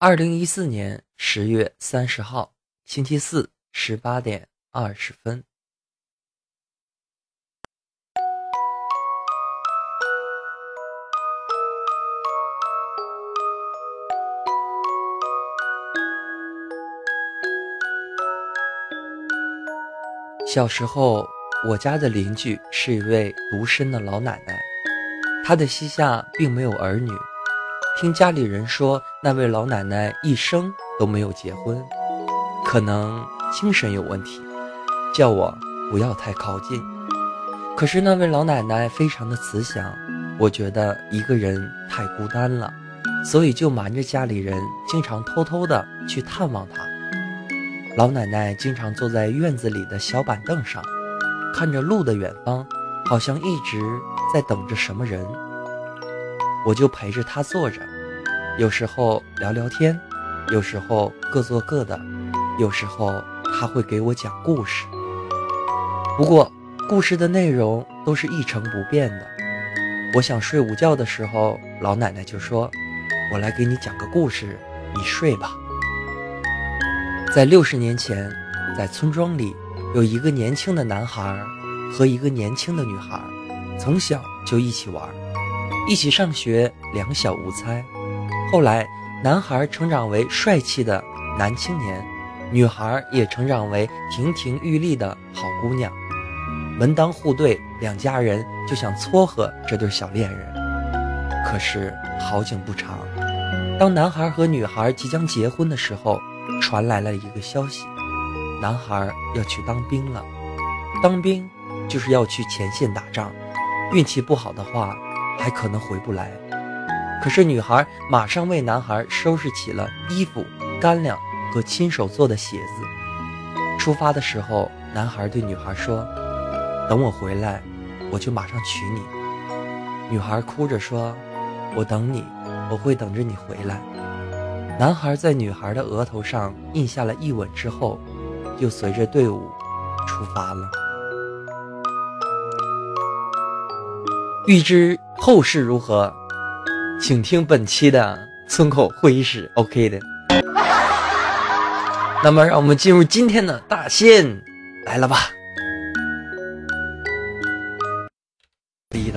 二零一四年十月三十号，星期四，十八点二十分。小时候，我家的邻居是一位独身的老奶奶，她的膝下并没有儿女。听家里人说，那位老奶奶一生都没有结婚，可能精神有问题，叫我不要太靠近。可是那位老奶奶非常的慈祥，我觉得一个人太孤单了，所以就瞒着家里人，经常偷偷的去探望她。老奶奶经常坐在院子里的小板凳上，看着路的远方，好像一直在等着什么人。我就陪着她坐着，有时候聊聊天，有时候各做各的，有时候她会给我讲故事。不过故事的内容都是一成不变的。我想睡午觉的时候，老奶奶就说：“我来给你讲个故事，你睡吧。”在六十年前，在村庄里有一个年轻的男孩和一个年轻的女孩，从小就一起玩，一起上学，两小无猜。后来，男孩成长为帅气的男青年，女孩也成长为亭亭玉立的好姑娘，门当户对，两家人就想撮合这对小恋人。可是好景不长，当男孩和女孩即将结婚的时候。传来了一个消息，男孩要去当兵了。当兵就是要去前线打仗，运气不好的话，还可能回不来。可是女孩马上为男孩收拾起了衣服、干粮和亲手做的鞋子。出发的时候，男孩对女孩说：“等我回来，我就马上娶你。”女孩哭着说：“我等你，我会等着你回来。”男孩在女孩的额头上印下了一吻之后，就随着队伍出发了。欲知后事如何，请听本期的村口会议室。OK 的。那么，让我们进入今天的大仙来了吧。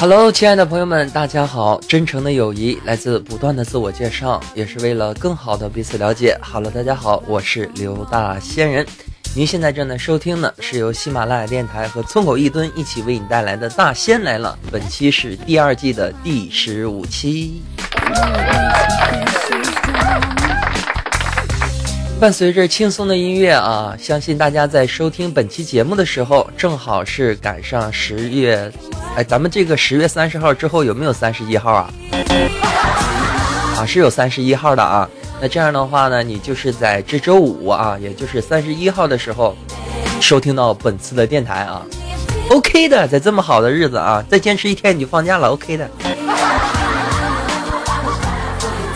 Hello，亲爱的朋友们，大家好！真诚的友谊来自不断的自我介绍，也是为了更好的彼此了解。好了大家好，我是刘大仙人。您现在正在收听的是由喜马拉雅电台和村口一蹲一起为你带来的《大仙来了》，本期是第二季的第十五期。伴随着轻松的音乐啊，相信大家在收听本期节目的时候，正好是赶上十月。哎，咱们这个十月三十号之后有没有三十一号啊？啊，是有三十一号的啊。那这样的话呢，你就是在这周五啊，也就是三十一号的时候，收听到本次的电台啊。OK 的，在这么好的日子啊，再坚持一天你就放假了。OK 的。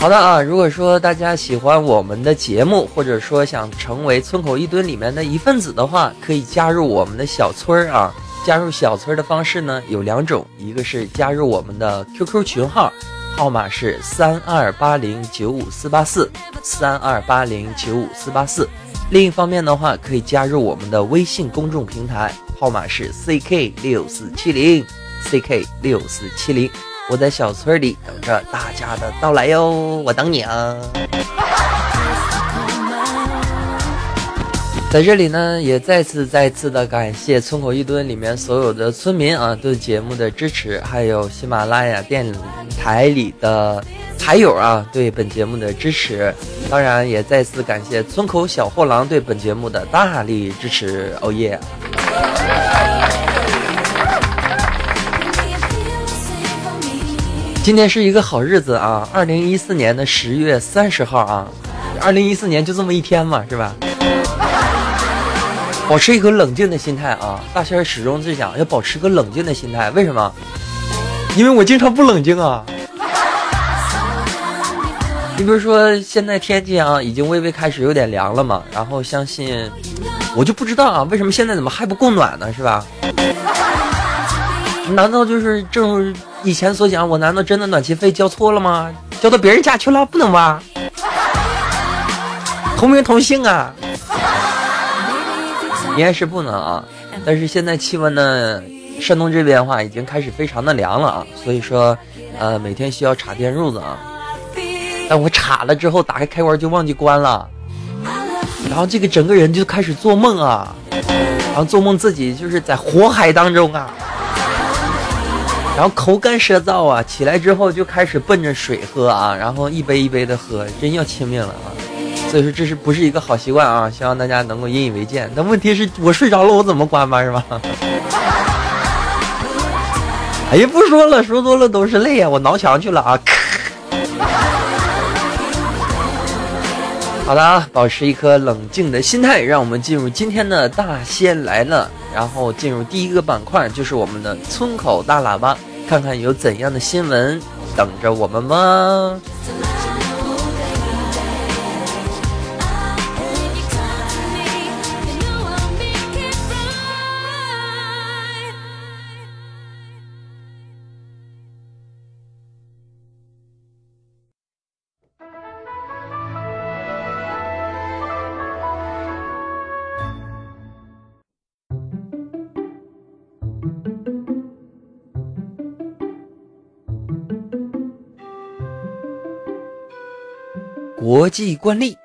好的啊，如果说大家喜欢我们的节目，或者说想成为村口一蹲里面的一份子的话，可以加入我们的小村儿啊。加入小村儿的方式呢有两种，一个是加入我们的 QQ 群号，号码是三二八零九五四八四三二八零九五四八四。另一方面的话，可以加入我们的微信公众平台，号码是 CK 六四七零 CK 六四七零。我在小村里等着大家的到来哟，我等你啊。在这里呢，也再次再次的感谢村口一蹲里面所有的村民啊对节目的支持，还有喜马拉雅电台里的台友啊对本节目的支持，当然也再次感谢村口小货郎对本节目的大力支持。哦耶！今天是一个好日子啊！二零一四年的十月三十号啊，二零一四年就这么一天嘛，是吧？保持一个冷静的心态啊！大仙始终是想要保持一个冷静的心态，为什么？因为我经常不冷静啊。你比如说现在天气啊，已经微微开始有点凉了嘛，然后相信我就不知道啊，为什么现在怎么还不供暖呢？是吧？难道就是正如以前所讲，我难道真的暖气费交错了吗？交到别人家去了，不能吧？同名同姓啊，应该是不能啊。但是现在气温呢，山东这边的话已经开始非常的凉了啊，所以说，呃，每天需要插电褥子啊。但我插了之后，打开开关就忘记关了，然后这个整个人就开始做梦啊，然后做梦自己就是在火海当中啊。然后口干舌燥啊，起来之后就开始奔着水喝啊，然后一杯一杯的喝，真要亲命了啊！所以说这是不是一个好习惯啊？希望大家能够引以为戒。但问题是我睡着了，我怎么关吧？是吧？哎呀，不说了，说多了都是泪啊！我挠墙去了啊！好的啊，保持一颗冷静的心态，让我们进入今天的大仙来了。然后进入第一个板块，就是我们的村口大喇叭，看看有怎样的新闻等着我们吗？国际惯例，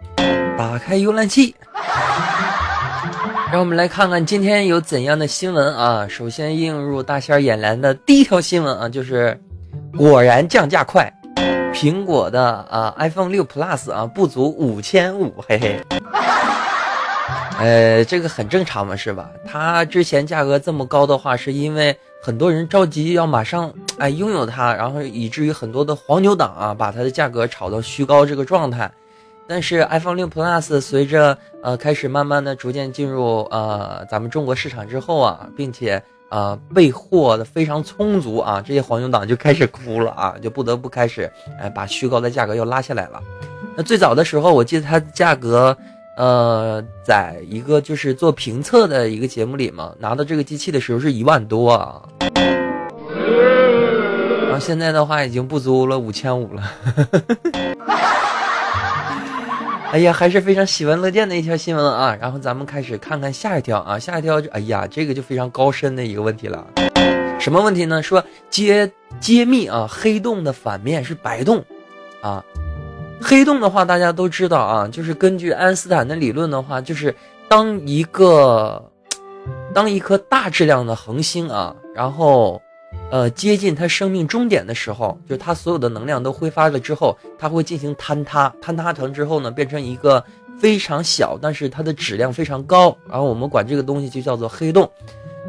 打开浏览器，让我们来看看今天有怎样的新闻啊！首先映入大仙眼帘的第一条新闻啊，就是果然降价快，苹果的啊 iPhone 六 Plus 啊不足五千五，嘿嘿。呃，这个很正常嘛，是吧？它之前价格这么高的话，是因为。很多人着急要马上哎拥有它，然后以至于很多的黄牛党啊把它的价格炒到虚高这个状态。但是 iPhone 六 Plus 随着呃开始慢慢的逐渐进入呃咱们中国市场之后啊，并且呃备货的非常充足啊，这些黄牛党就开始哭了啊，就不得不开始哎把虚高的价格又拉下来了。那最早的时候，我记得它价格。呃，在一个就是做评测的一个节目里嘛，拿到这个机器的时候是一万多啊，然后现在的话已经不足了五千五了。哎呀，还是非常喜闻乐见的一条新闻啊。然后咱们开始看看下一条啊，下一条就，哎呀，这个就非常高深的一个问题了。什么问题呢？说揭揭秘啊，黑洞的反面是白洞啊。黑洞的话，大家都知道啊，就是根据爱因斯坦的理论的话，就是当一个当一颗大质量的恒星啊，然后呃接近它生命终点的时候，就它所有的能量都挥发了之后，它会进行坍塌，坍塌成之后呢，变成一个非常小，但是它的质量非常高，然后我们管这个东西就叫做黑洞，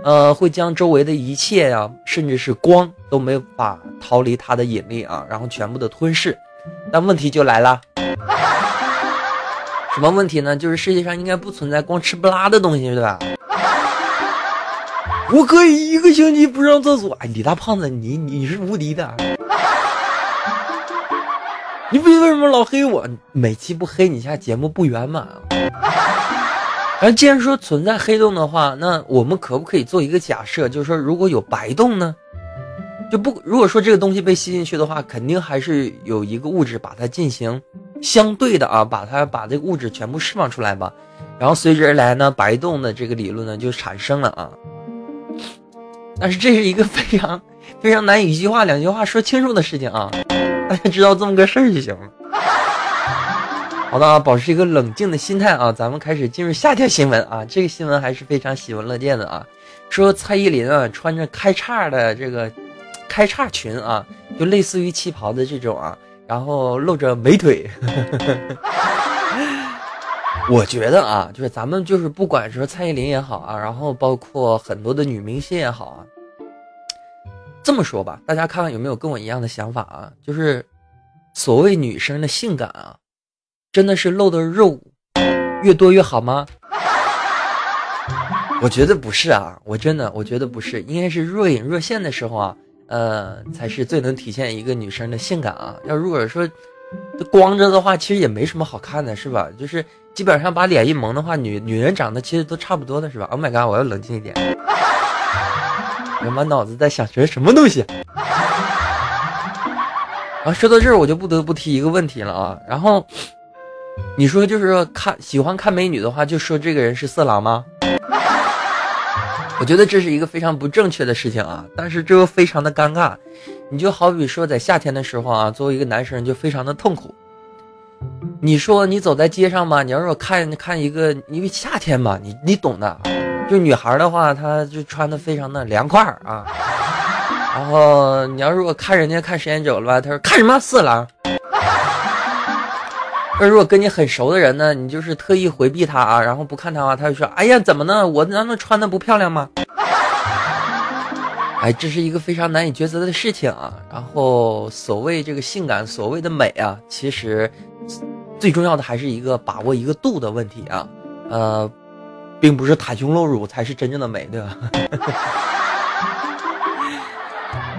呃，会将周围的一切呀，甚至是光都没有法逃离它的引力啊，然后全部的吞噬。那问题就来了，什么问题呢？就是世界上应该不存在光吃不拉的东西，对吧？我可以一个星期不上厕所。哎，李大胖子，你你是无敌的，你为为什么老黑我？每期不黑你，下节目不圆满。而既然说存在黑洞的话，那我们可不可以做一个假设，就是说如果有白洞呢？就不如果说这个东西被吸进去的话，肯定还是有一个物质把它进行相对的啊，把它把这个物质全部释放出来吧，然后随之而来呢，白洞的这个理论呢就产生了啊。但是这是一个非常非常难以一句话两句话说清楚的事情啊，大家知道这么个事儿就行了。好的啊，保持一个冷静的心态啊，咱们开始进入下条新闻啊，这个新闻还是非常喜闻乐见的啊，说蔡依林啊穿着开叉的这个。开叉裙啊，就类似于旗袍的这种啊，然后露着美腿。我觉得啊，就是咱们就是不管是蔡依林也好啊，然后包括很多的女明星也好啊，这么说吧，大家看看有没有跟我一样的想法啊？就是所谓女生的性感啊，真的是露的肉越多越好吗？我觉得不是啊，我真的我觉得不是，应该是若隐若现的时候啊，呃，才是最能体现一个女生的性感啊。要如果说光着的话，其实也没什么好看的，是吧？就是基本上把脸一蒙的话，女女人长得其实都差不多的，是吧？Oh my god，我要冷静一点，我满脑子在想这是什么东西。然后说到这儿，我就不得不提一个问题了啊。然后你说就是说看喜欢看美女的话，就说这个人是色狼吗？我觉得这是一个非常不正确的事情啊，但是这又非常的尴尬。你就好比说在夏天的时候啊，作为一个男生就非常的痛苦。你说你走在街上嘛，你要是看看一个，因为夏天嘛，你你懂的。就女孩的话，她就穿的非常的凉快啊。然后你要如果看人家看时间久了吧，他说看什么色狼。那如果跟你很熟的人呢，你就是特意回避他啊，然后不看他啊，他就说：“哎呀，怎么呢？我难道穿的不漂亮吗？”哎，这是一个非常难以抉择的事情啊。然后，所谓这个性感，所谓的美啊，其实最重要的还是一个把握一个度的问题啊。呃，并不是袒胸露乳才是真正的美，对吧？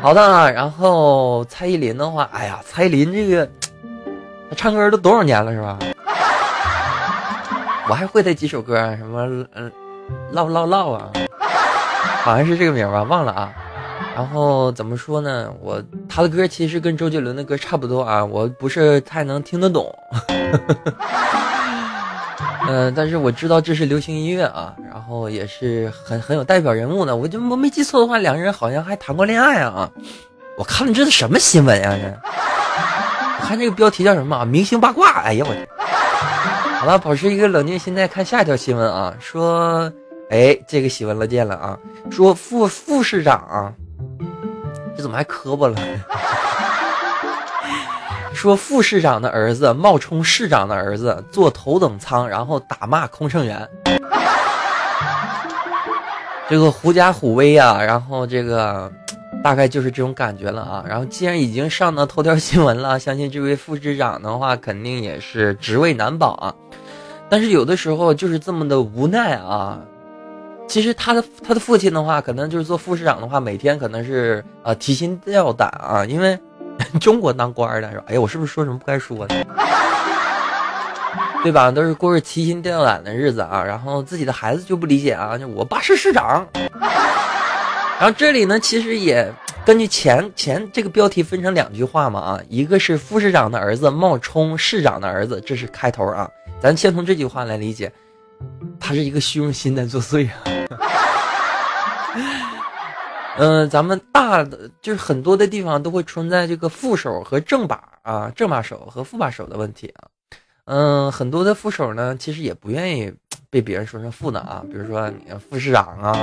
好的，然后蔡依林的话，哎呀，蔡依林这个。他唱歌都多少年了是吧？我还会他几首歌，什么嗯，唠唠唠啊，好像是这个名吧，忘了啊。然后怎么说呢？我他的歌其实跟周杰伦的歌差不多啊，我不是太能听得懂。嗯，但是我知道这是流行音乐啊，然后也是很很有代表人物的。我就我没记错的话，两个人好像还谈过恋爱啊。我看了这是什么新闻呀？这。我看这个标题叫什么啊？明星八卦！哎呀我，好了，保持一个冷静心态，看下一条新闻啊。说，哎，这个喜闻乐见了啊。说副副市长啊，怎么还磕巴了？说副市长的儿子冒充市长的儿子坐头等舱，然后打骂空乘员。这个狐假虎威啊，然后这个。大概就是这种感觉了啊，然后既然已经上到头条新闻了，相信这位副市长的话肯定也是职位难保啊。但是有的时候就是这么的无奈啊。其实他的他的父亲的话，可能就是做副市长的话，每天可能是呃提心吊胆啊，因为 中国当官的，说哎呀，我是不是说什么不该说的？对吧？都是过着提心吊胆的日子啊。然后自己的孩子就不理解啊，就我爸是市长。然后这里呢，其实也根据前前这个标题分成两句话嘛啊，一个是副市长的儿子冒充市长的儿子，这是开头啊。咱先从这句话来理解，他是一个虚荣心在作祟啊。嗯，咱们大的就是很多的地方都会存在这个副手和正把啊，正把手和副把手的问题啊。嗯，很多的副手呢，其实也不愿意被别人说成副的啊，比如说你副市长啊。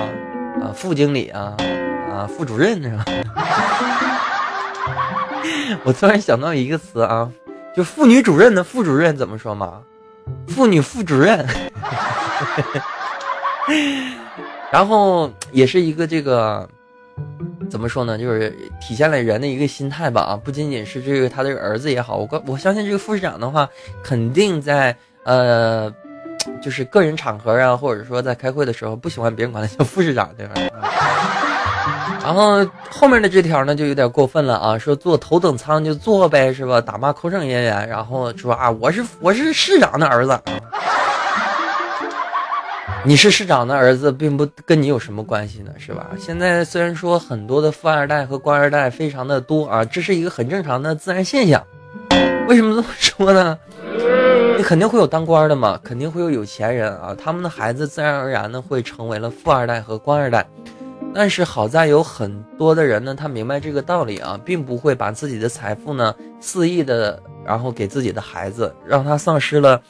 啊，副经理啊，啊，副主任是吧？我突然想到一个词啊，就妇女主任的副主任怎么说嘛？妇女副主任。然后也是一个这个怎么说呢？就是体现了人的一个心态吧啊，不仅仅是这个他的儿子也好，我我相信这个副市长的话，肯定在呃。就是个人场合啊，或者说在开会的时候，不喜欢别人管他叫副市长，对吧？然后后面的这条呢，就有点过分了啊，说坐头等舱就坐呗，是吧？打骂空乘人员，然后说啊，我是我是市长的儿子，你是市长的儿子，并不跟你有什么关系呢，是吧？现在虽然说很多的富二代和官二代非常的多啊，这是一个很正常的自然现象，为什么这么说呢？你肯定会有当官的嘛，肯定会有有钱人啊，他们的孩子自然而然的会成为了富二代和官二代。但是好在有很多的人呢，他明白这个道理啊，并不会把自己的财富呢肆意的然后给自己的孩子，让他丧失了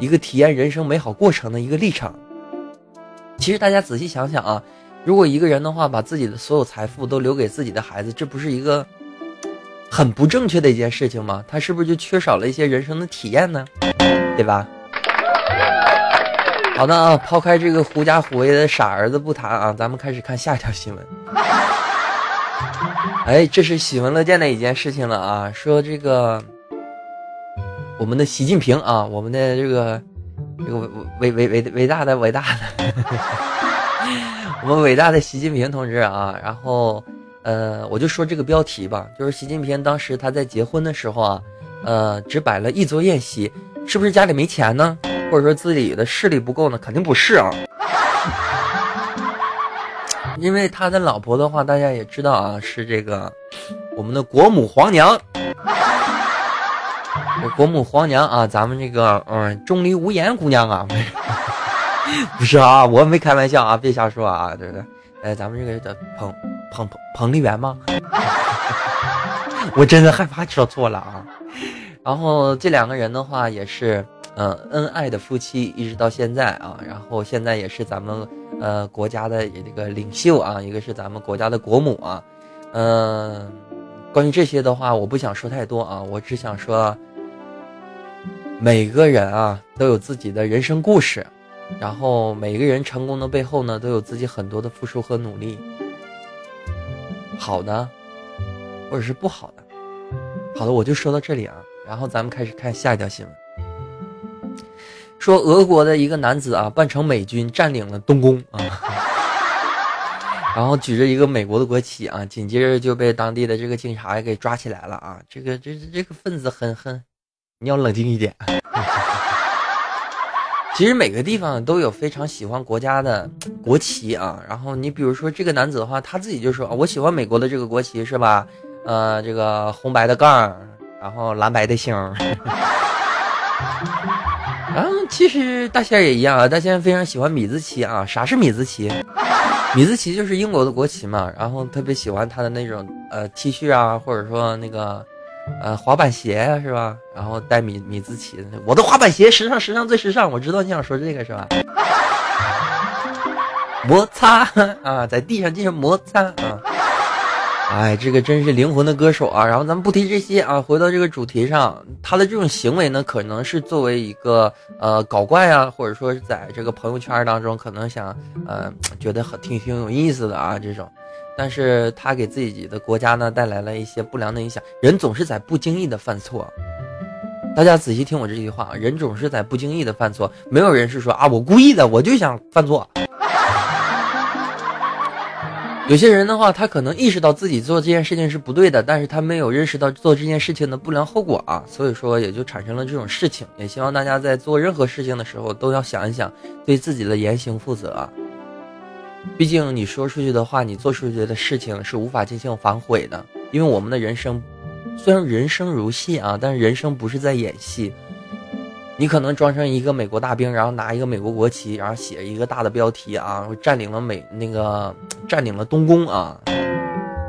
一个体验人生美好过程的一个立场。其实大家仔细想想啊，如果一个人的话把自己的所有财富都留给自己的孩子，这不是一个？很不正确的一件事情吗？他是不是就缺少了一些人生的体验呢？对吧？好的啊，抛开这个狐假虎威的傻儿子不谈啊，咱们开始看下一条新闻。哎，这是喜闻乐见的一件事情了啊！说这个我们的习近平啊，我们的这个这个伟伟伟伟大的伟大的，我们伟大的习近平同志啊，然后呃，我就说这个标题吧，就是习近平当时他在结婚的时候啊，呃，只摆了一桌宴席，是不是家里没钱呢？或者说自己的势力不够呢？肯定不是啊。因为他的老婆的话，大家也知道啊，是这个我们的国母皇娘，国母皇娘啊，咱们这个嗯，钟离无言姑娘啊，不是啊，我没开玩笑啊，别瞎说啊，对不对？哎，咱们这个叫彭彭彭彭丽媛吗？我真的害怕说错了啊。然后这两个人的话也是嗯恩爱的夫妻，一直到现在啊，然后现在也是咱们。呃，国家的这个领袖啊，一个是咱们国家的国母啊，嗯，关于这些的话，我不想说太多啊，我只想说，每个人啊都有自己的人生故事，然后每个人成功的背后呢，都有自己很多的付出和努力，好的，或者是不好的，好的，我就说到这里啊，然后咱们开始看下一条新闻。说俄国的一个男子啊，扮成美军占领了东宫啊，然后举着一个美国的国旗啊，紧接着就被当地的这个警察给抓起来了啊。这个这这个分子很很，你要冷静一点。其实每个地方都有非常喜欢国家的 国旗啊。然后你比如说这个男子的话，他自己就说我喜欢美国的这个国旗是吧？呃，这个红白的杠，然后蓝白的星。然 后其实大仙也一样啊，大仙非常喜欢米字旗啊。啥是米字旗？米字旗就是英国的国旗嘛。然后特别喜欢他的那种呃 T 恤啊，或者说那个呃滑板鞋，是吧？然后带米米字旗，我的滑板鞋时尚时尚最时尚。我知道你想说这个是吧？摩擦啊，在地上进行摩擦啊。哎，这个真是灵魂的歌手啊！然后咱们不提这些啊，回到这个主题上，他的这种行为呢，可能是作为一个呃搞怪啊，或者说是在这个朋友圈当中，可能想呃觉得很挺挺有意思的啊这种，但是他给自己的国家呢带来了一些不良的影响。人总是在不经意的犯错，大家仔细听我这句话，人总是在不经意的犯错，没有人是说啊我故意的，我就想犯错。有些人的话，他可能意识到自己做这件事情是不对的，但是他没有认识到做这件事情的不良后果啊，所以说也就产生了这种事情。也希望大家在做任何事情的时候都要想一想，对自己的言行负责。毕竟你说出去的话，你做出去的事情是无法进行反悔的。因为我们的人生，虽然人生如戏啊，但是人生不是在演戏。你可能装成一个美国大兵，然后拿一个美国国旗，然后写一个大的标题啊，占领了美那个占领了东宫啊。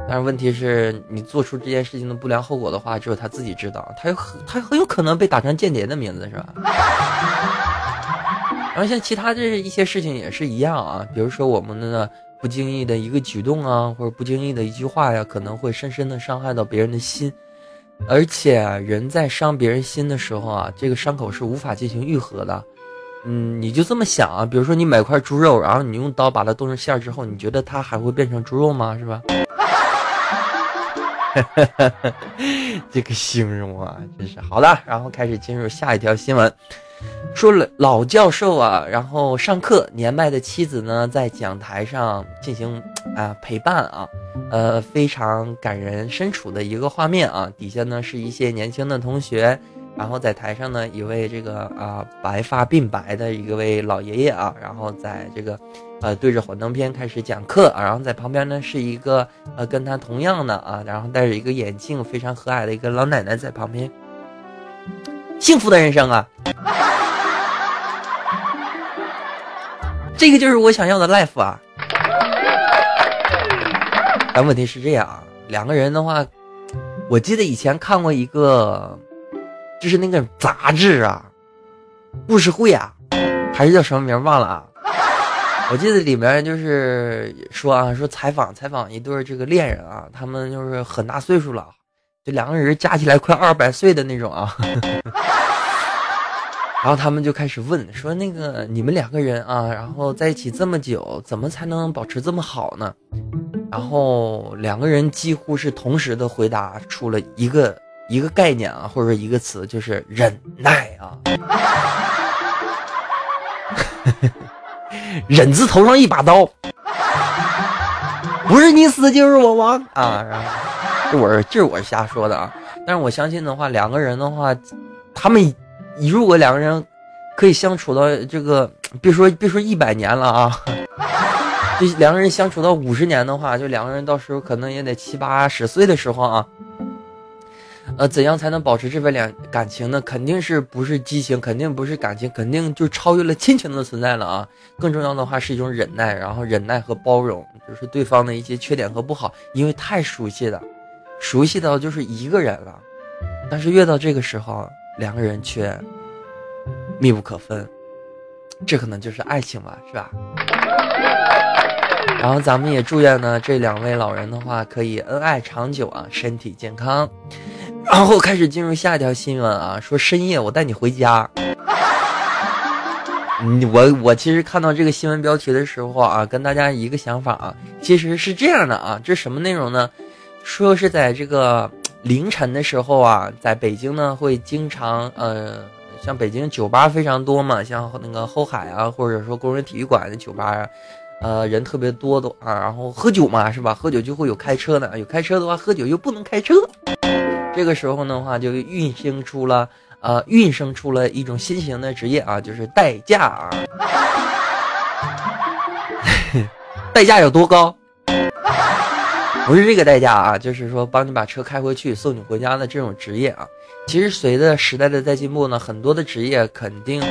但是问题是你做出这件事情的不良后果的话，只有他自己知道。他有他很有可能被打成间谍的名字是吧？然后像其他的一些事情也是一样啊，比如说我们的不经意的一个举动啊，或者不经意的一句话呀，可能会深深的伤害到别人的心。而且人在伤别人心的时候啊，这个伤口是无法进行愈合的。嗯，你就这么想啊，比如说你买块猪肉，然后你用刀把它剁成馅儿之后，你觉得它还会变成猪肉吗？是吧？哈 这个形容啊，真是好的。然后开始进入下一条新闻。说了老教授啊，然后上课，年迈的妻子呢在讲台上进行啊陪伴啊，呃非常感人深处的一个画面啊。底下呢是一些年轻的同学，然后在台上呢一位这个啊白发鬓白的一位老爷爷啊，然后在这个呃对着幻灯片开始讲课，然后在旁边呢是一个呃跟他同样的啊，然后戴着一个眼镜非常和蔼的一个老奶奶在旁边。幸福的人生啊！这个就是我想要的 life 啊！但问题是这样啊，两个人的话，我记得以前看过一个，就是那个杂志啊，故事会啊，还是叫什么名忘了啊？我记得里面就是说啊，说采访采访一对这个恋人啊，他们就是很大岁数了，就两个人加起来快二百岁的那种啊。然后他们就开始问说：“那个你们两个人啊，然后在一起这么久，怎么才能保持这么好呢？”然后两个人几乎是同时的回答出了一个一个概念啊，或者一个词，就是忍耐啊。忍字头上一把刀，不是你死就是我亡啊！这我这是我瞎说的啊，但是我相信的话，两个人的话，他们。你如果两个人可以相处到这个，别说别说一百年了啊，这两个人相处到五十年的话，就两个人到时候可能也得七八十岁的时候啊，呃，怎样才能保持这份两感情呢？肯定是不是激情，肯定不是感情，肯定就超越了亲情的存在了啊！更重要的话是一种忍耐，然后忍耐和包容，就是对方的一些缺点和不好，因为太熟悉了，熟悉到就是一个人了，但是越到这个时候。两个人却密不可分，这可能就是爱情吧，是吧？然后咱们也祝愿呢，这两位老人的话可以恩爱长久啊，身体健康。然后开始进入下一条新闻啊，说深夜我带你回家。我我其实看到这个新闻标题的时候啊，跟大家一个想法啊，其实是这样的啊，这什么内容呢？说是在这个。凌晨的时候啊，在北京呢，会经常呃，像北京酒吧非常多嘛，像那个后海啊，或者说工人体育馆的酒吧啊，呃，人特别多的啊，然后喝酒嘛，是吧？喝酒就会有开车的，有开车的话，喝酒又不能开车。这个时候的话，就运行出了呃，运生出了一种新型的职业啊，就是代驾啊。代驾有多高？不是这个代价啊，就是说帮你把车开回去，送你回家的这种职业啊。其实随着时代的在进步呢，很多的职业肯定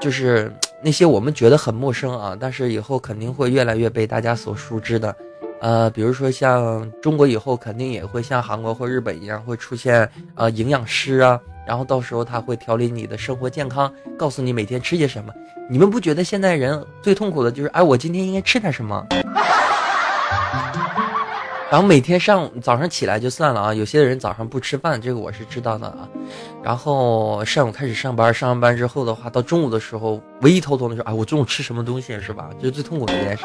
就是那些我们觉得很陌生啊，但是以后肯定会越来越被大家所熟知的。呃，比如说像中国以后肯定也会像韩国或日本一样会出现呃营养师啊，然后到时候他会调理你的生活健康，告诉你每天吃些什么。你们不觉得现在人最痛苦的就是哎，我今天应该吃点什么？然后每天上早上起来就算了啊，有些人早上不吃饭，这个我是知道的啊。然后上午开始上班，上完班之后的话，到中午的时候，唯一头疼的是，哎，我中午吃什么东西是吧？这是最痛苦的一件事。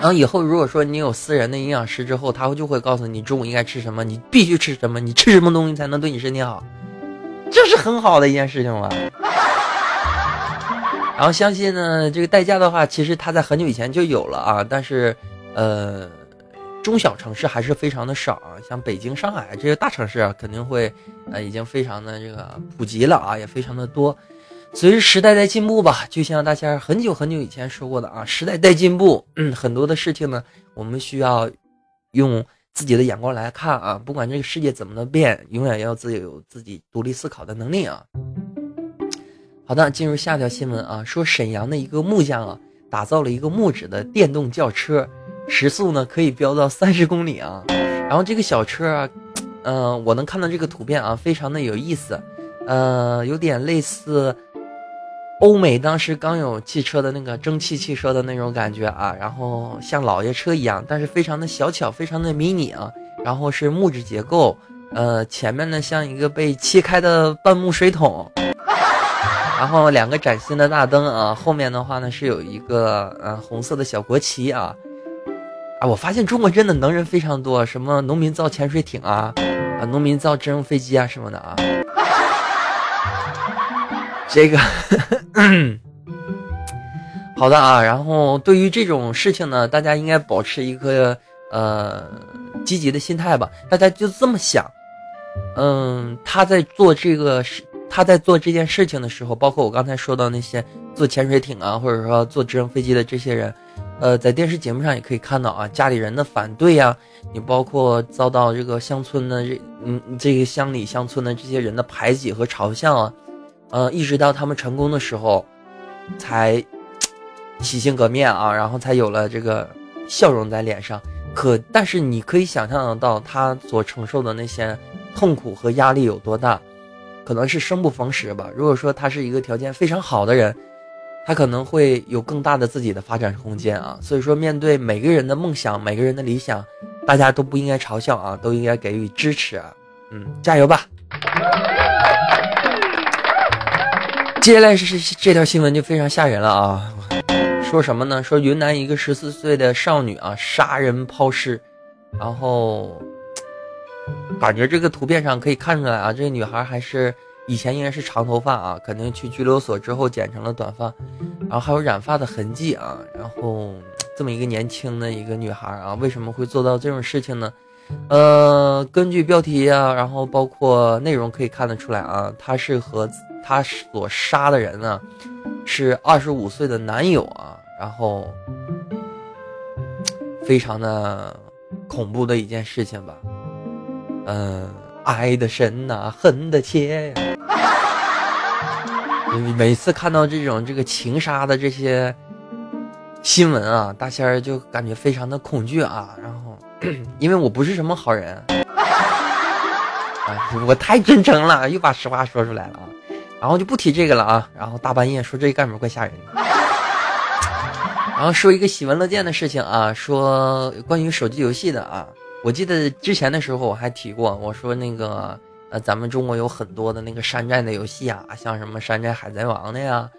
然后以后如果说你有私人的营养师之后，他会就会告诉你中午应该吃什么，你必须吃什么，你吃什么东西才能对你身体好，这是很好的一件事情嘛。然后相信呢，这个代驾的话，其实它在很久以前就有了啊，但是。呃，中小城市还是非常的少啊，像北京、上海这些大城市啊，肯定会呃已经非常的这个普及了啊，也非常的多。随着时代在进步吧，就像大家很久很久以前说过的啊，时代在进步，嗯，很多的事情呢，我们需要用自己的眼光来看啊，不管这个世界怎么的变，永远要自己有自己独立思考的能力啊。好的，进入下条新闻啊，说沈阳的一个木匠啊，打造了一个木质的电动轿车。时速呢可以飙到三十公里啊，然后这个小车啊，嗯，我能看到这个图片啊，非常的有意思，呃，有点类似欧美当时刚有汽车的那个蒸汽汽车的那种感觉啊，然后像老爷车一样，但是非常的小巧，非常的迷你啊，然后是木质结构，呃，前面呢像一个被切开的半木水桶，然后两个崭新的大灯啊，后面的话呢是有一个呃红色的小国旗啊。啊，我发现中国真的能人非常多，什么农民造潜水艇啊，啊，农民造直升飞机啊什么的啊。这个，嗯 好的啊。然后对于这种事情呢，大家应该保持一个呃积极的心态吧。大家就这么想，嗯，他在做这个事，他在做这件事情的时候，包括我刚才说到那些做潜水艇啊，或者说坐直升飞机的这些人。呃，在电视节目上也可以看到啊，家里人的反对呀，你包括遭到这个乡村的这嗯这个乡里乡村的这些人的排挤和嘲笑啊，呃，一直到他们成功的时候，才洗心革面啊，然后才有了这个笑容在脸上。可但是你可以想象得到他所承受的那些痛苦和压力有多大，可能是生不逢时吧。如果说他是一个条件非常好的人。他可能会有更大的自己的发展空间啊，所以说面对每个人的梦想、每个人的理想，大家都不应该嘲笑啊，都应该给予支持，嗯，加油吧！接下来是这条新闻就非常吓人了啊！说什么呢？说云南一个十四岁的少女啊，杀人抛尸，然后感觉这个图片上可以看出来啊，这个女孩还是以前应该是长头发啊，肯定去拘留所之后剪成了短发，然后还有染发的痕迹啊，然后这么一个年轻的一个女孩啊，为什么会做到这种事情呢？呃，根据标题啊，然后包括内容可以看得出来啊，她是和她所杀的人呢，是二十五岁的男友啊，然后非常的恐怖的一件事情吧。嗯，爱的深呐，恨的切呀。每次看到这种这个情杀的这些新闻啊，大仙儿就感觉非常的恐惧啊，然后。因为我不是什么好人，啊，我太真诚了，又把实话说出来了啊，然后就不提这个了啊，然后大半夜说这干什么，怪吓人的。然后说一个喜闻乐见的事情啊，说关于手机游戏的啊，我记得之前的时候我还提过，我说那个呃，咱们中国有很多的那个山寨的游戏啊，像什么山寨海贼王的呀，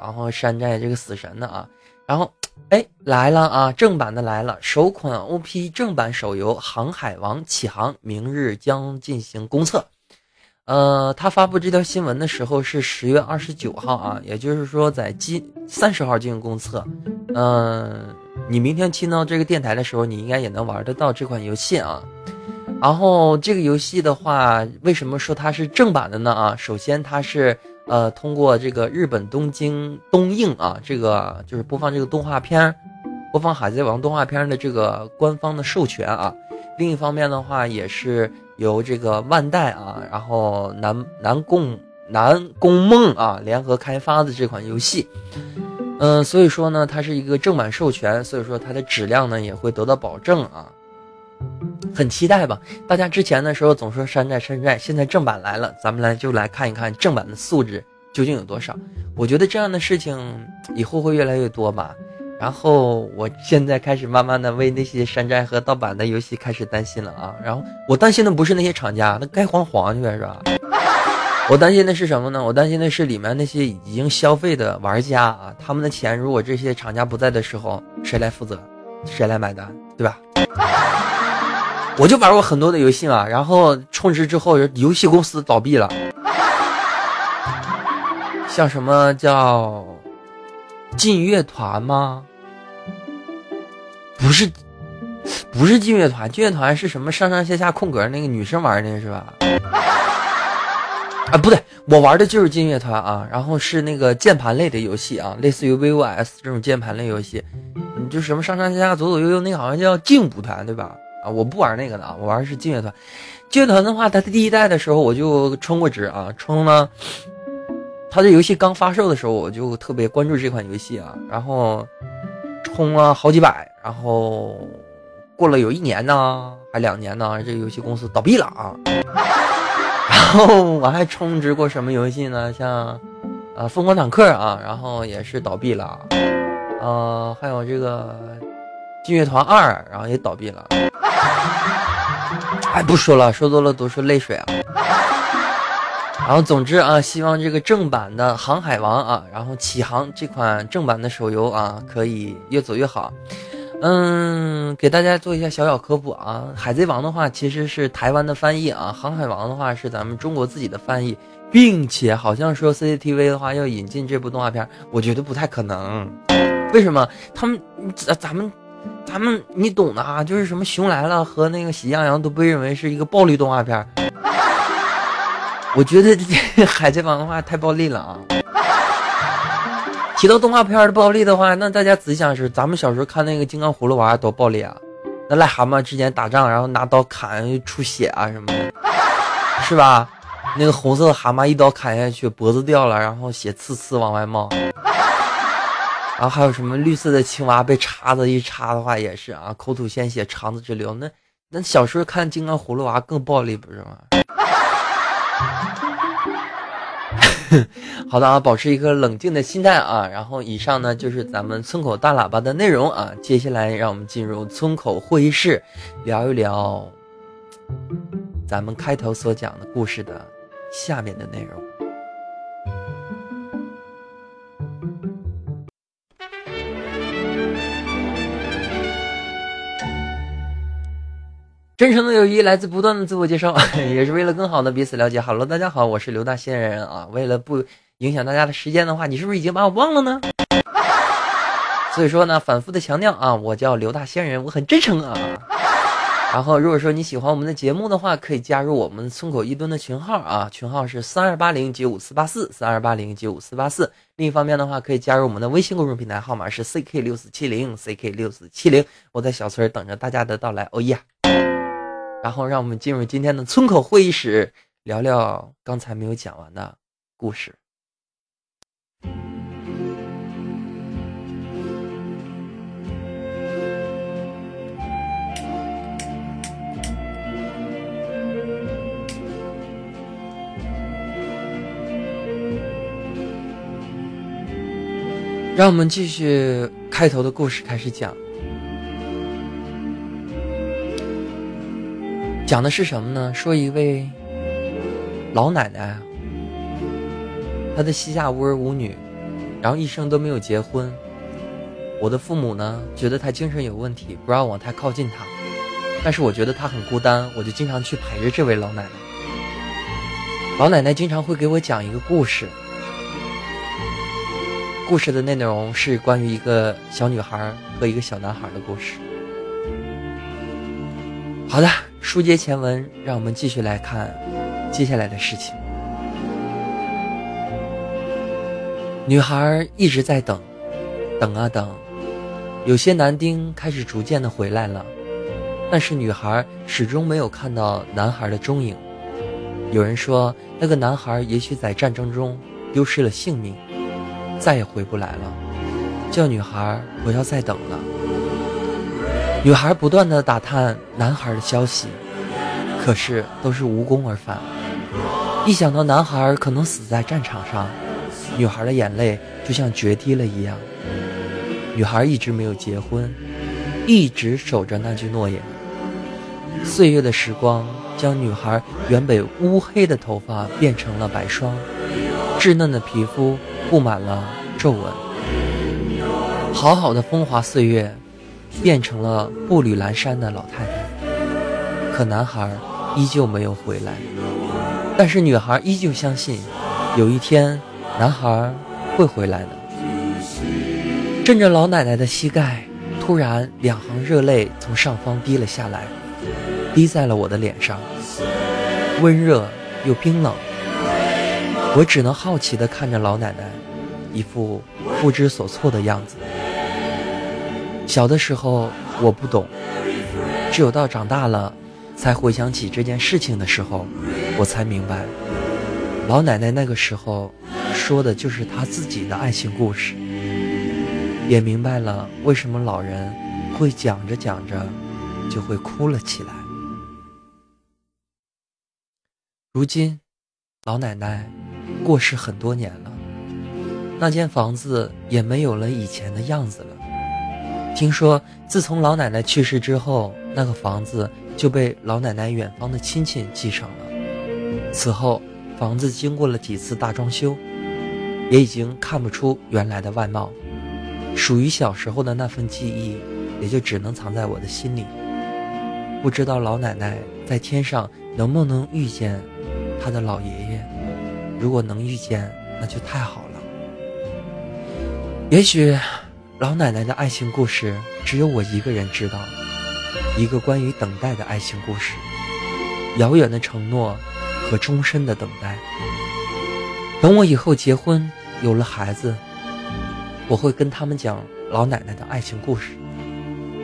然后山寨这个死神的啊，然后。哎，来了啊！正版的来了，首款 OP 正版手游《航海王启航》明日将进行公测。呃，他发布这条新闻的时候是十月二十九号啊，也就是说在今三十号进行公测。嗯，你明天听到这个电台的时候，你应该也能玩得到这款游戏啊。然后这个游戏的话，为什么说它是正版的呢？啊，首先它是。呃，通过这个日本东京东映啊，这个就是播放这个动画片，播放《海贼王》动画片的这个官方的授权啊。另一方面的话，也是由这个万代啊，然后南南宫南宫梦啊联合开发的这款游戏。嗯，所以说呢，它是一个正版授权，所以说它的质量呢也会得到保证啊。很期待吧？大家之前的时候总说山寨山寨，现在正版来了，咱们来就来看一看正版的素质究竟有多少。我觉得这样的事情以后会越来越多吧。然后我现在开始慢慢的为那些山寨和盗版的游戏开始担心了啊。然后我担心的不是那些厂家，那该黄黄去呗，是吧？我担心的是什么呢？我担心的是里面那些已经消费的玩家啊，他们的钱如果这些厂家不在的时候，谁来负责？谁来买单？对吧？我就玩过很多的游戏嘛，然后充值之后，游戏公司倒闭了，像什么叫劲乐团吗？不是，不是劲乐团，劲乐团是什么上上下下空格那个女生玩的是吧？啊，不对，我玩的就是劲乐团啊，然后是那个键盘类的游戏啊，类似于 VOS 这种键盘类游戏，你就什么上上下下左左右右那个好像叫劲舞团对吧？啊，我不玩那个的啊，我玩的是劲乐团。劲乐团的话，它第一代的时候我就充过值啊，充了。它这游戏刚发售的时候，我就特别关注这款游戏啊，然后充了好几百，然后过了有一年呢，还两年呢，这个游戏公司倒闭了啊。然后我还充值过什么游戏呢？像呃疯狂坦克啊，然后也是倒闭了。呃，还有这个。劲乐团二，然后也倒闭了。哎，不说了，说多了都是泪水啊。然后，总之啊，希望这个正版的《航海王》啊，然后启航这款正版的手游啊，可以越走越好。嗯，给大家做一下小小科普啊，《海贼王》的话其实是台湾的翻译啊，《航海王》的话是咱们中国自己的翻译，并且好像说 CCTV 的话要引进这部动画片，我觉得不太可能。为什么？他们咱咱们。咱们你懂的啊，就是什么《熊来了》和那个《喜羊羊》都被认为是一个暴力动画片我觉得《海贼王》的话太暴力了啊！提到动画片的暴力的话，那大家仔细想是，咱们小时候看那个《金刚葫芦娃》多暴力啊！那癞蛤蟆之间打仗，然后拿刀砍出血啊什么的，是吧？那个红色的蛤蟆一刀砍下去，脖子掉了，然后血呲呲往外冒。然后还有什么绿色的青蛙被叉子一插的话也是啊，口吐鲜血，肠子直流。那那小时候看金刚葫芦娃更暴力不是吗？好的啊，保持一个冷静的心态啊。然后以上呢就是咱们村口大喇叭的内容啊。接下来让我们进入村口会议室，聊一聊咱们开头所讲的故事的下面的内容。真诚的友谊来自不断的自我介绍，也是为了更好的彼此了解。Hello，大家好，我是刘大仙人啊。为了不影响大家的时间的话，你是不是已经把我忘了呢？所以说呢，反复的强调啊，我叫刘大仙人，我很真诚啊。然后，如果说你喜欢我们的节目的话，可以加入我们村口一吨的群号啊，群号是三二八零九五四八四三二八零九五四八四。另一方面的话，可以加入我们的微信公众平台，号码是 ck 六四七零 ck 六四七零。我在小村等着大家的到来，哦耶！然后，让我们进入今天的村口会议室，聊聊刚才没有讲完的故事。让我们继续开头的故事开始讲，讲的是什么呢？说一位老奶奶，她的膝下无儿无女，然后一生都没有结婚。我的父母呢，觉得她精神有问题，不让我太靠近她。但是我觉得她很孤单，我就经常去陪着这位老奶奶。老奶奶经常会给我讲一个故事。故事的内容是关于一个小女孩和一个小男孩的故事。好的，书接前文，让我们继续来看接下来的事情。女孩一直在等，等啊等，有些男丁开始逐渐的回来了，但是女孩始终没有看到男孩的踪影。有人说，那个男孩也许在战争中丢失了性命。再也回不来了，叫女孩不要再等了。女孩不断的打探男孩的消息，可是都是无功而返。一想到男孩可能死在战场上，女孩的眼泪就像决堤了一样。女孩一直没有结婚，一直守着那句诺言。岁月的时光将女孩原本乌黑的头发变成了白霜，稚嫩的皮肤。布满了皱纹，好好的风华岁月，变成了步履蹒跚的老太太。可男孩依旧没有回来，但是女孩依旧相信，有一天男孩会回来的。震着老奶奶的膝盖，突然两行热泪从上方滴了下来，滴在了我的脸上，温热又冰冷。我只能好奇地看着老奶奶。一副不知所措的样子。小的时候我不懂，只有到长大了，才回想起这件事情的时候，我才明白，老奶奶那个时候说的就是她自己的爱情故事，也明白了为什么老人会讲着讲着就会哭了起来。如今，老奶奶过世很多年了。那间房子也没有了以前的样子了。听说自从老奶奶去世之后，那个房子就被老奶奶远方的亲戚继承了。此后，房子经过了几次大装修，也已经看不出原来的外貌。属于小时候的那份记忆，也就只能藏在我的心里。不知道老奶奶在天上能不能遇见她的老爷爷？如果能遇见，那就太好了。也许，老奶奶的爱情故事只有我一个人知道，一个关于等待的爱情故事，遥远的承诺和终身的等待。等我以后结婚有了孩子，我会跟他们讲老奶奶的爱情故事，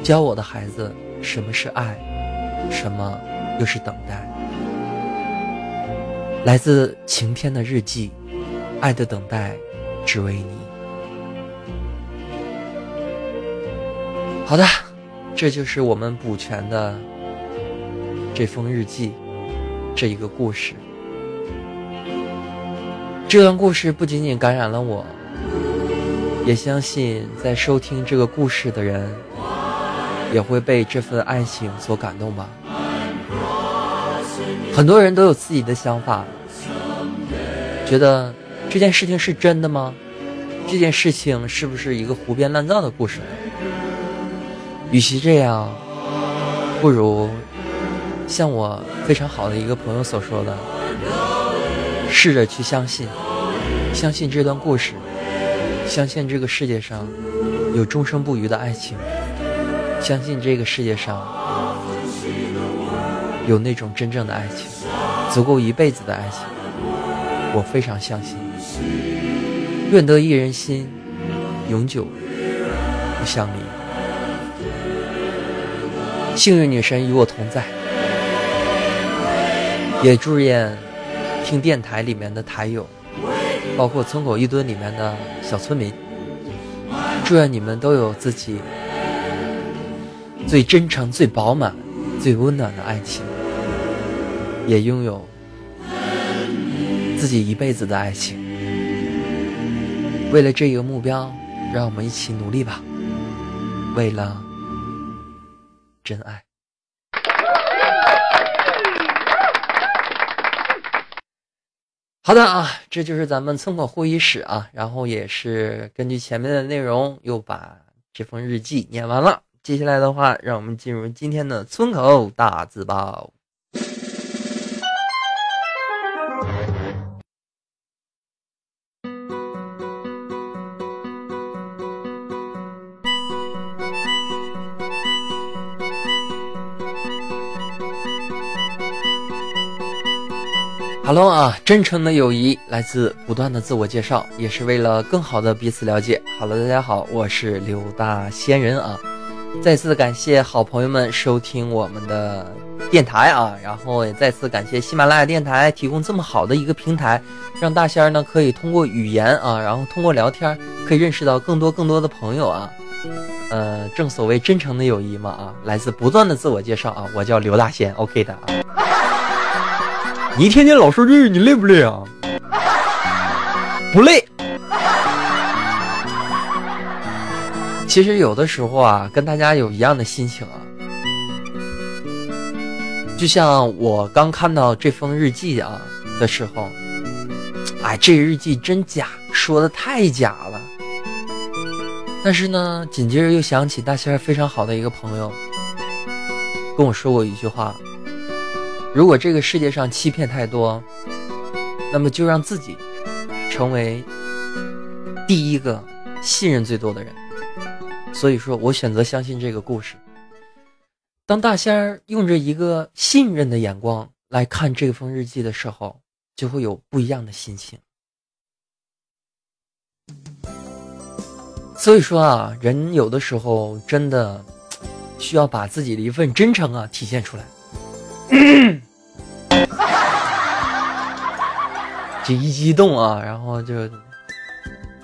教我的孩子什么是爱，什么又是等待。来自晴天的日记，爱的等待，只为你。好的，这就是我们补全的这封日记，这一个故事。这段故事不仅仅感染了我，也相信在收听这个故事的人也会被这份爱情所感动吧。很多人都有自己的想法，觉得这件事情是真的吗？这件事情是不是一个胡编乱造的故事？与其这样，不如像我非常好的一个朋友所说的，试着去相信，相信这段故事，相信这个世界上有终生不渝的爱情，相信这个世界上有那种真正的爱情，足够一辈子的爱情。我非常相信。愿得一人心，永久不相离。幸运女神与我同在，也祝愿听电台里面的台友，包括村口一墩里面的小村民，祝愿你们都有自己最真诚、最饱满、最温暖的爱情，也拥有自己一辈子的爱情。为了这一个目标，让我们一起努力吧。为了。真爱。好的啊，这就是咱们村口会议室啊，然后也是根据前面的内容，又把这封日记念完了。接下来的话，让我们进入今天的村口大字报。Hello 啊，真诚的友谊来自不断的自我介绍，也是为了更好的彼此了解。Hello，大家好，我是刘大仙人啊，再次感谢好朋友们收听我们的电台啊，然后也再次感谢喜马拉雅电台提供这么好的一个平台，让大仙儿呢可以通过语言啊，然后通过聊天可以认识到更多更多的朋友啊。呃，正所谓真诚的友谊嘛啊，来自不断的自我介绍啊，我叫刘大仙，OK 的啊。你一天天老说这，你累不累啊？不累。其实有的时候啊，跟大家有一样的心情啊。就像我刚看到这封日记啊的时候，哎，这日记真假，说的太假了。但是呢，紧接着又想起大仙非常好的一个朋友跟我说过一句话。如果这个世界上欺骗太多，那么就让自己成为第一个信任最多的人。所以说我选择相信这个故事。当大仙儿用着一个信任的眼光来看这封日记的时候，就会有不一样的心情。所以说啊，人有的时候真的需要把自己的一份真诚啊体现出来。就一激动啊，然后就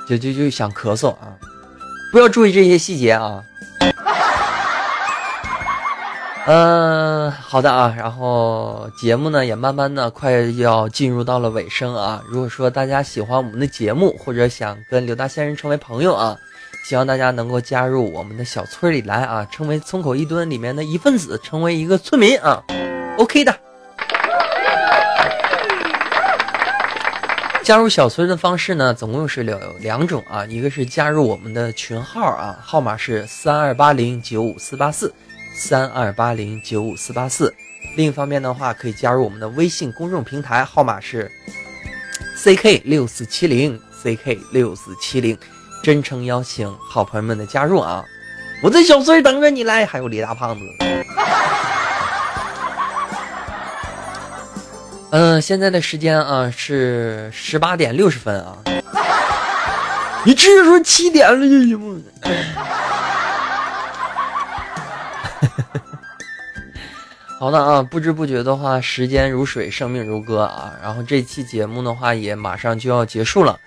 就就就想咳嗽啊，不要注意这些细节啊。嗯，好的啊，然后节目呢也慢慢的快要进入到了尾声啊。如果说大家喜欢我们的节目，或者想跟刘大仙人成为朋友啊，希望大家能够加入我们的小村里来啊，成为村口一墩里面的一份子，成为一个村民啊。OK 的。加入小村的方式呢，总共是两两种啊，一个是加入我们的群号啊，号码是三二八零九五四八四，三二八零九五四八四。另一方面的话，可以加入我们的微信公众平台，号码是 ck 六四七零 ck 六四七零。真诚邀请好朋友们的加入啊！我在小村等着你来，还有李大胖子。嗯，现在的时间啊是十八点六十分啊。你直接说七点了就行吗？好的啊，不知不觉的话，时间如水，生命如歌啊。然后这期节目的话也马上就要结束了，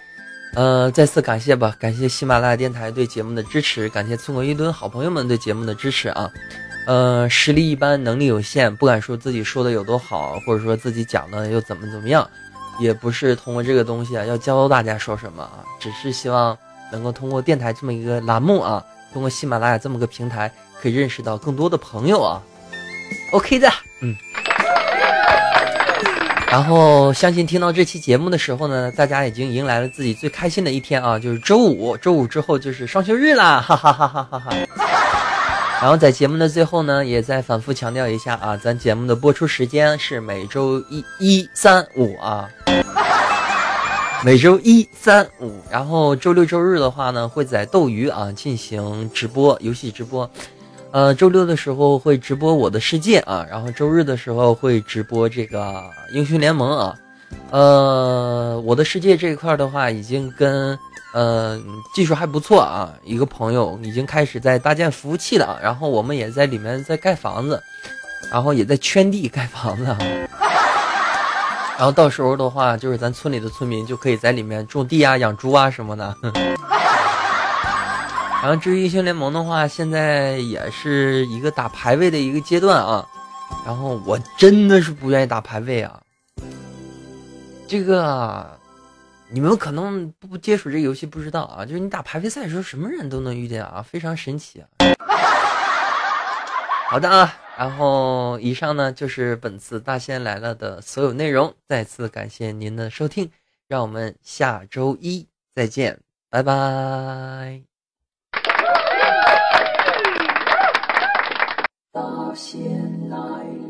呃，再次感谢吧，感谢喜马拉雅电台对节目的支持，感谢村口一吨好朋友们对节目的支持啊。呃，实力一般，能力有限，不敢说自己说的有多好，或者说自己讲的又怎么怎么样，也不是通过这个东西啊要教大家说什么啊，只是希望能够通过电台这么一个栏目啊，通过喜马拉雅这么个平台，可以认识到更多的朋友啊。OK 的，嗯。然后相信听到这期节目的时候呢，大家已经迎来了自己最开心的一天啊，就是周五，周五之后就是双休日啦，哈哈哈哈哈哈。然后在节目的最后呢，也再反复强调一下啊，咱节目的播出时间是每周一、一、三、五啊，每周一、三、五。然后周六、周日的话呢，会在斗鱼啊进行直播游戏直播。呃，周六的时候会直播我的世界啊，然后周日的时候会直播这个英雄联盟啊。呃，我的世界这一块的话，已经跟。呃，技术还不错啊，一个朋友已经开始在搭建服务器了，然后我们也在里面在盖房子，然后也在圈地盖房子，然后到时候的话，就是咱村里的村民就可以在里面种地啊、养猪啊什么的。然后至于英雄联盟的话，现在也是一个打排位的一个阶段啊，然后我真的是不愿意打排位啊，这个。你们可能不接触这个游戏不知道啊，就是你打排位赛的时候，什么人都能遇见啊，非常神奇啊。好的啊，然后以上呢就是本次大仙来了的所有内容，再次感谢您的收听，让我们下周一再见，拜拜。保险来。